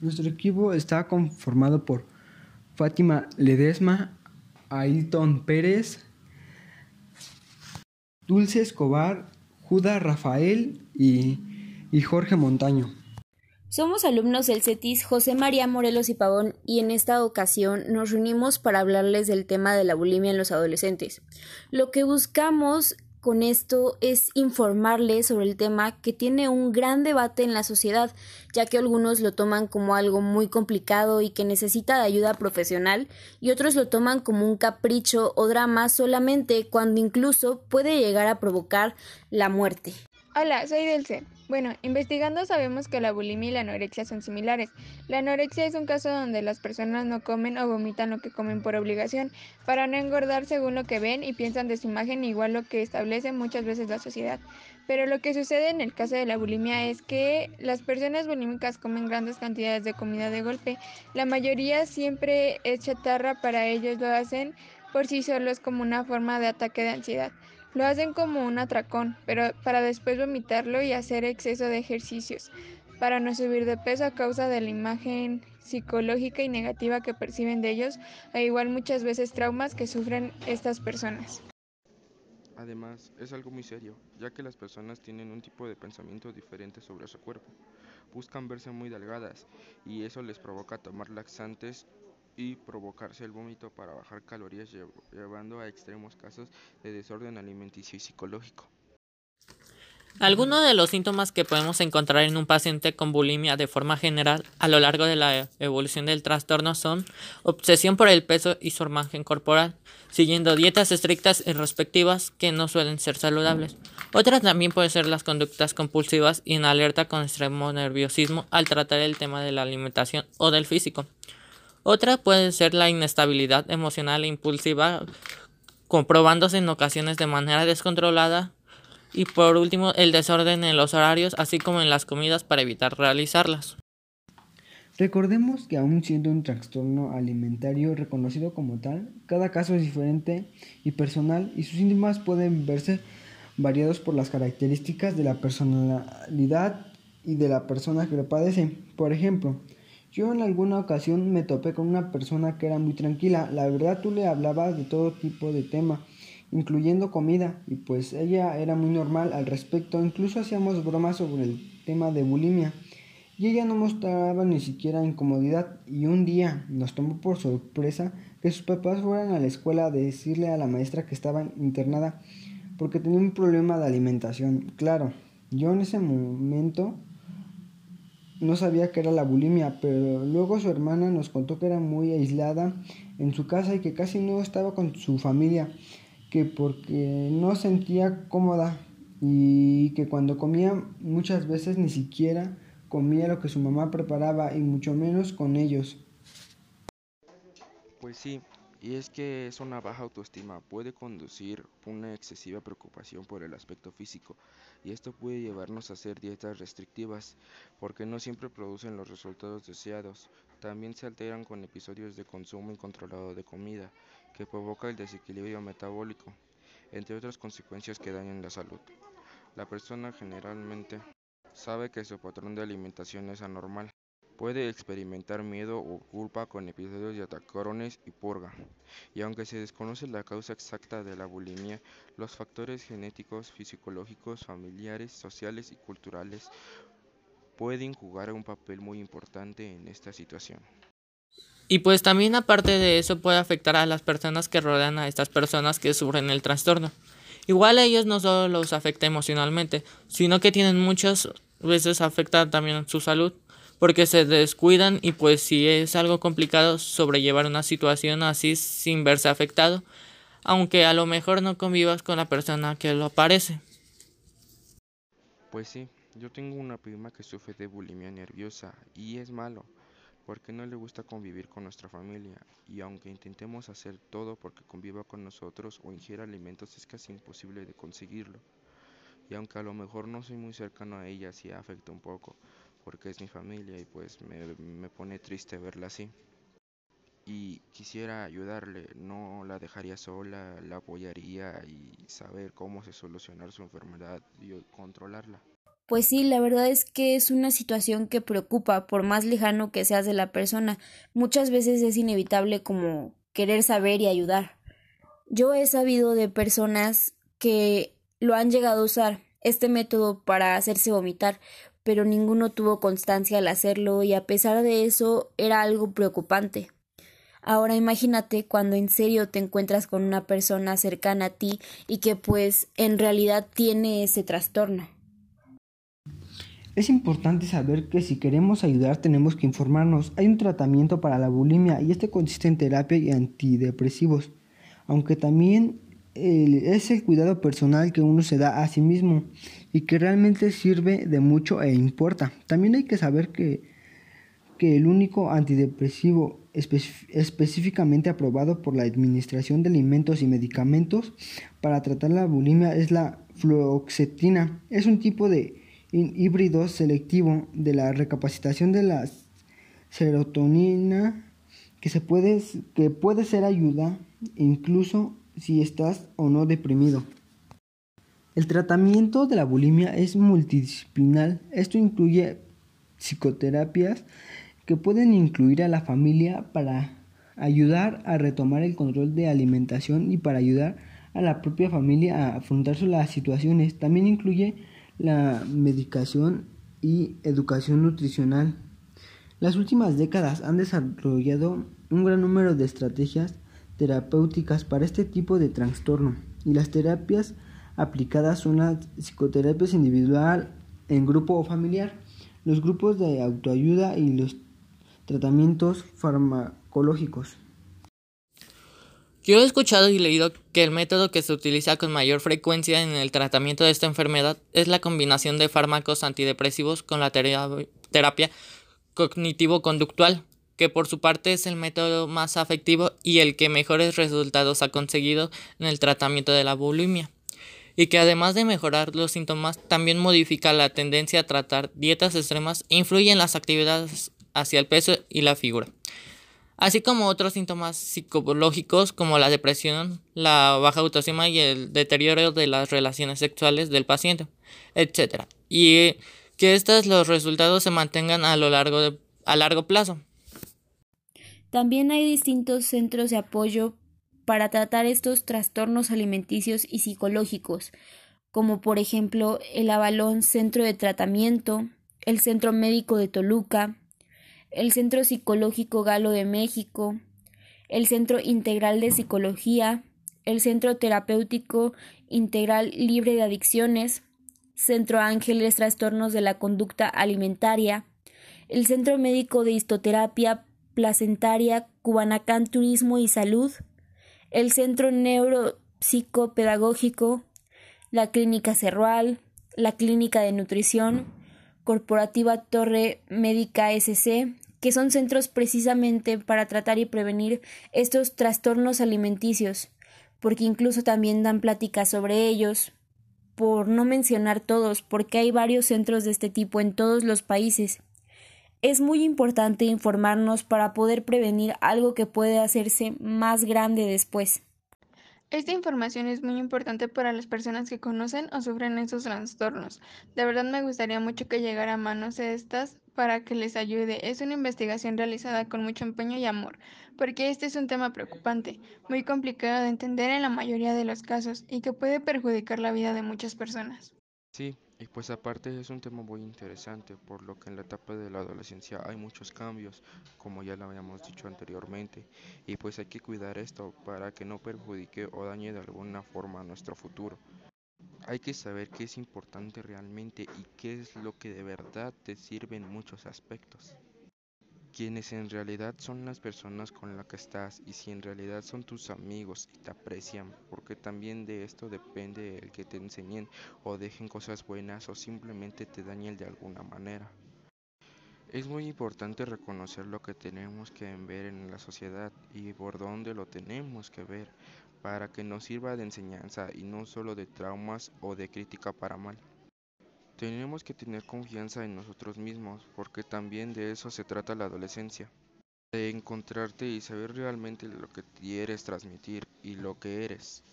Nuestro equipo está conformado por Fátima Ledesma, Ailton Pérez, Dulce Escobar, Judas Rafael y Jorge Montaño. Somos alumnos del CETIS José María Morelos y Pavón y en esta ocasión nos reunimos para hablarles del tema de la bulimia en los adolescentes. Lo que buscamos con esto es informarles sobre el tema que tiene un gran debate en la sociedad, ya que algunos lo toman como algo muy complicado y que necesita de ayuda profesional, y otros lo toman como un capricho o drama solamente cuando incluso puede llegar a provocar la muerte. Hola, soy Delce. Bueno, investigando sabemos que la bulimia y la anorexia son similares. La anorexia es un caso donde las personas no comen o vomitan lo que comen por obligación, para no engordar según lo que ven y piensan de su imagen igual lo que establece muchas veces la sociedad. Pero lo que sucede en el caso de la bulimia es que las personas bulímicas comen grandes cantidades de comida de golpe. La mayoría siempre es chatarra, para ellos lo hacen por sí solos como una forma de ataque de ansiedad. Lo hacen como un atracón, pero para después vomitarlo y hacer exceso de ejercicios, para no subir de peso a causa de la imagen psicológica y negativa que perciben de ellos, e igual muchas veces traumas que sufren estas personas. Además, es algo muy serio, ya que las personas tienen un tipo de pensamiento diferente sobre su cuerpo. Buscan verse muy delgadas y eso les provoca tomar laxantes y provocarse el vómito para bajar calorías llevando a extremos casos de desorden alimenticio y psicológico. Algunos de los síntomas que podemos encontrar en un paciente con bulimia de forma general a lo largo de la evolución del trastorno son obsesión por el peso y su imagen corporal, siguiendo dietas estrictas y respectivas que no suelen ser saludables. Otra también puede ser las conductas compulsivas y en alerta con extremo nerviosismo al tratar el tema de la alimentación o del físico. Otra puede ser la inestabilidad emocional e impulsiva, comprobándose en ocasiones de manera descontrolada. Y por último, el desorden en los horarios, así como en las comidas para evitar realizarlas. Recordemos que aún siendo un trastorno alimentario reconocido como tal, cada caso es diferente y personal y sus síntomas pueden verse variados por las características de la personalidad y de la persona que lo padece. Por ejemplo, yo en alguna ocasión me topé con una persona que era muy tranquila. La verdad tú le hablabas de todo tipo de tema, incluyendo comida, y pues ella era muy normal al respecto. Incluso hacíamos bromas sobre el tema de bulimia. Y ella no mostraba ni siquiera incomodidad. Y un día nos tomó por sorpresa que sus papás fueran a la escuela a decirle a la maestra que estaba internada porque tenía un problema de alimentación. Claro, yo en ese momento no sabía que era la bulimia, pero luego su hermana nos contó que era muy aislada en su casa y que casi no estaba con su familia, que porque no sentía cómoda y que cuando comía muchas veces ni siquiera comía lo que su mamá preparaba y mucho menos con ellos. Pues sí, y es que es una baja autoestima, puede conducir una excesiva preocupación por el aspecto físico y esto puede llevarnos a hacer dietas restrictivas porque no siempre producen los resultados deseados. También se alteran con episodios de consumo incontrolado de comida que provoca el desequilibrio metabólico, entre otras consecuencias que dañan la salud. La persona generalmente sabe que su patrón de alimentación es anormal Puede experimentar miedo o culpa con episodios de atacones y purga. Y aunque se desconoce la causa exacta de la bulimia, los factores genéticos, fisiológicos, familiares, sociales y culturales pueden jugar un papel muy importante en esta situación. Y pues también aparte de eso puede afectar a las personas que rodean a estas personas que sufren el trastorno. Igual a ellos no solo los afecta emocionalmente, sino que tienen muchas veces afecta también su salud porque se descuidan y pues si es algo complicado sobrellevar una situación así sin verse afectado, aunque a lo mejor no convivas con la persona que lo parece. Pues sí, yo tengo una prima que sufre de bulimia nerviosa y es malo, porque no le gusta convivir con nuestra familia y aunque intentemos hacer todo porque conviva con nosotros o ingiera alimentos es casi imposible de conseguirlo. Y aunque a lo mejor no soy muy cercano a ella, sí afecta un poco, porque es mi familia y pues me, me pone triste verla así. y quisiera ayudarle, no la dejaría sola, la apoyaría y saber cómo se solucionar su enfermedad y controlarla. Pues sí, la verdad es que es una situación que preocupa, por más lejano que seas de la persona. Muchas veces es inevitable como querer saber y ayudar. Yo he sabido de personas que lo han llegado a usar, este método para hacerse vomitar, pero ninguno tuvo constancia al hacerlo y a pesar de eso era algo preocupante. Ahora imagínate cuando en serio te encuentras con una persona cercana a ti y que pues en realidad tiene ese trastorno. Es importante saber que si queremos ayudar tenemos que informarnos. Hay un tratamiento para la bulimia y este consiste en terapia y antidepresivos, aunque también es el cuidado personal que uno se da a sí mismo y que realmente sirve de mucho e importa. También hay que saber que, que el único antidepresivo específicamente aprobado por la Administración de Alimentos y Medicamentos para tratar la bulimia es la fluoxetina. Es un tipo de híbrido selectivo de la recapacitación de la serotonina que, se puede, que puede ser ayuda incluso si estás o no deprimido. El tratamiento de la bulimia es multidisciplinar. Esto incluye psicoterapias que pueden incluir a la familia para ayudar a retomar el control de alimentación y para ayudar a la propia familia a afrontar las situaciones. También incluye la medicación y educación nutricional. Las últimas décadas han desarrollado un gran número de estrategias terapéuticas para este tipo de trastorno y las terapias aplicadas son las psicoterapias individual, en grupo o familiar, los grupos de autoayuda y los tratamientos farmacológicos. Yo he escuchado y leído que el método que se utiliza con mayor frecuencia en el tratamiento de esta enfermedad es la combinación de fármacos antidepresivos con la terapia cognitivo-conductual, que por su parte es el método más afectivo y el que mejores resultados ha conseguido en el tratamiento de la bulimia, y que además de mejorar los síntomas, también modifica la tendencia a tratar dietas extremas e influye en las actividades hacia el peso y la figura, así como otros síntomas psicológicos como la depresión, la baja autoestima y el deterioro de las relaciones sexuales del paciente, etc. Y que estos los resultados se mantengan a lo largo de, a largo plazo. También hay distintos centros de apoyo para tratar estos trastornos alimenticios y psicológicos, como por ejemplo el Avalón Centro de Tratamiento, el Centro Médico de Toluca, el Centro Psicológico Galo de México, el Centro Integral de Psicología, el Centro Terapéutico Integral Libre de Adicciones, Centro Ángeles Trastornos de la Conducta Alimentaria, el Centro Médico de Histoterapia Placentaria, Cubanacán Turismo y Salud, el Centro Neuropsicopedagógico, la Clínica Cerrual, la Clínica de Nutrición, Corporativa Torre Médica SC, que son centros precisamente para tratar y prevenir estos trastornos alimenticios, porque incluso también dan pláticas sobre ellos, por no mencionar todos, porque hay varios centros de este tipo en todos los países. Es muy importante informarnos para poder prevenir algo que puede hacerse más grande después. Esta información es muy importante para las personas que conocen o sufren esos trastornos. De verdad me gustaría mucho que llegara a manos estas para que les ayude. Es una investigación realizada con mucho empeño y amor, porque este es un tema preocupante, muy complicado de entender en la mayoría de los casos y que puede perjudicar la vida de muchas personas. Sí, y pues aparte es un tema muy interesante, por lo que en la etapa de la adolescencia hay muchos cambios, como ya lo habíamos dicho anteriormente, y pues hay que cuidar esto para que no perjudique o dañe de alguna forma nuestro futuro. Hay que saber qué es importante realmente y qué es lo que de verdad te sirve en muchos aspectos quienes en realidad son las personas con las que estás y si en realidad son tus amigos y te aprecian, porque también de esto depende el que te enseñen o dejen cosas buenas o simplemente te dañen de alguna manera. Es muy importante reconocer lo que tenemos que ver en la sociedad y por dónde lo tenemos que ver para que nos sirva de enseñanza y no solo de traumas o de crítica para mal. Tenemos que tener confianza en nosotros mismos, porque también de eso se trata la adolescencia. de encontrarte y saber realmente lo que quieres transmitir y lo que eres,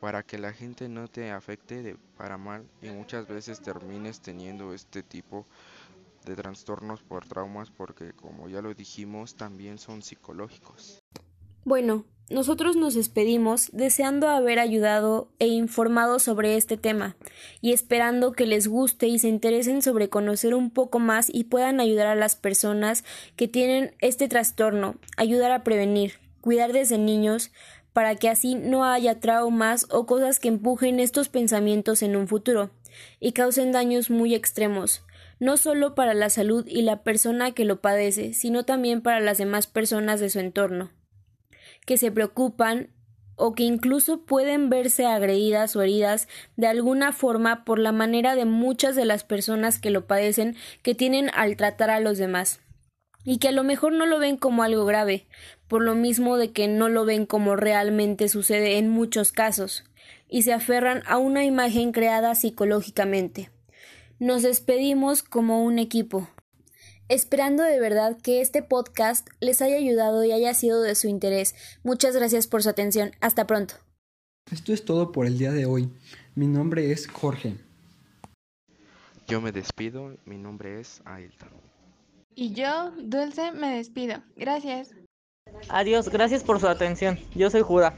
para que la gente no te afecte de para mal y muchas veces termines teniendo este tipo de trastornos por traumas porque como ya lo dijimos también son psicológicos. Bueno, nosotros nos despedimos deseando haber ayudado e informado sobre este tema y esperando que les guste y se interesen sobre conocer un poco más y puedan ayudar a las personas que tienen este trastorno, ayudar a prevenir, cuidar desde niños para que así no haya traumas o cosas que empujen estos pensamientos en un futuro y causen daños muy extremos, no solo para la salud y la persona que lo padece, sino también para las demás personas de su entorno que se preocupan o que incluso pueden verse agredidas o heridas de alguna forma por la manera de muchas de las personas que lo padecen que tienen al tratar a los demás y que a lo mejor no lo ven como algo grave, por lo mismo de que no lo ven como realmente sucede en muchos casos, y se aferran a una imagen creada psicológicamente. Nos despedimos como un equipo, Esperando de verdad que este podcast les haya ayudado y haya sido de su interés. Muchas gracias por su atención. Hasta pronto. Esto es todo por el día de hoy. Mi nombre es Jorge. Yo me despido, mi nombre es Ailton. Y yo, Dulce, me despido. Gracias. Adiós, gracias por su atención. Yo soy Jura.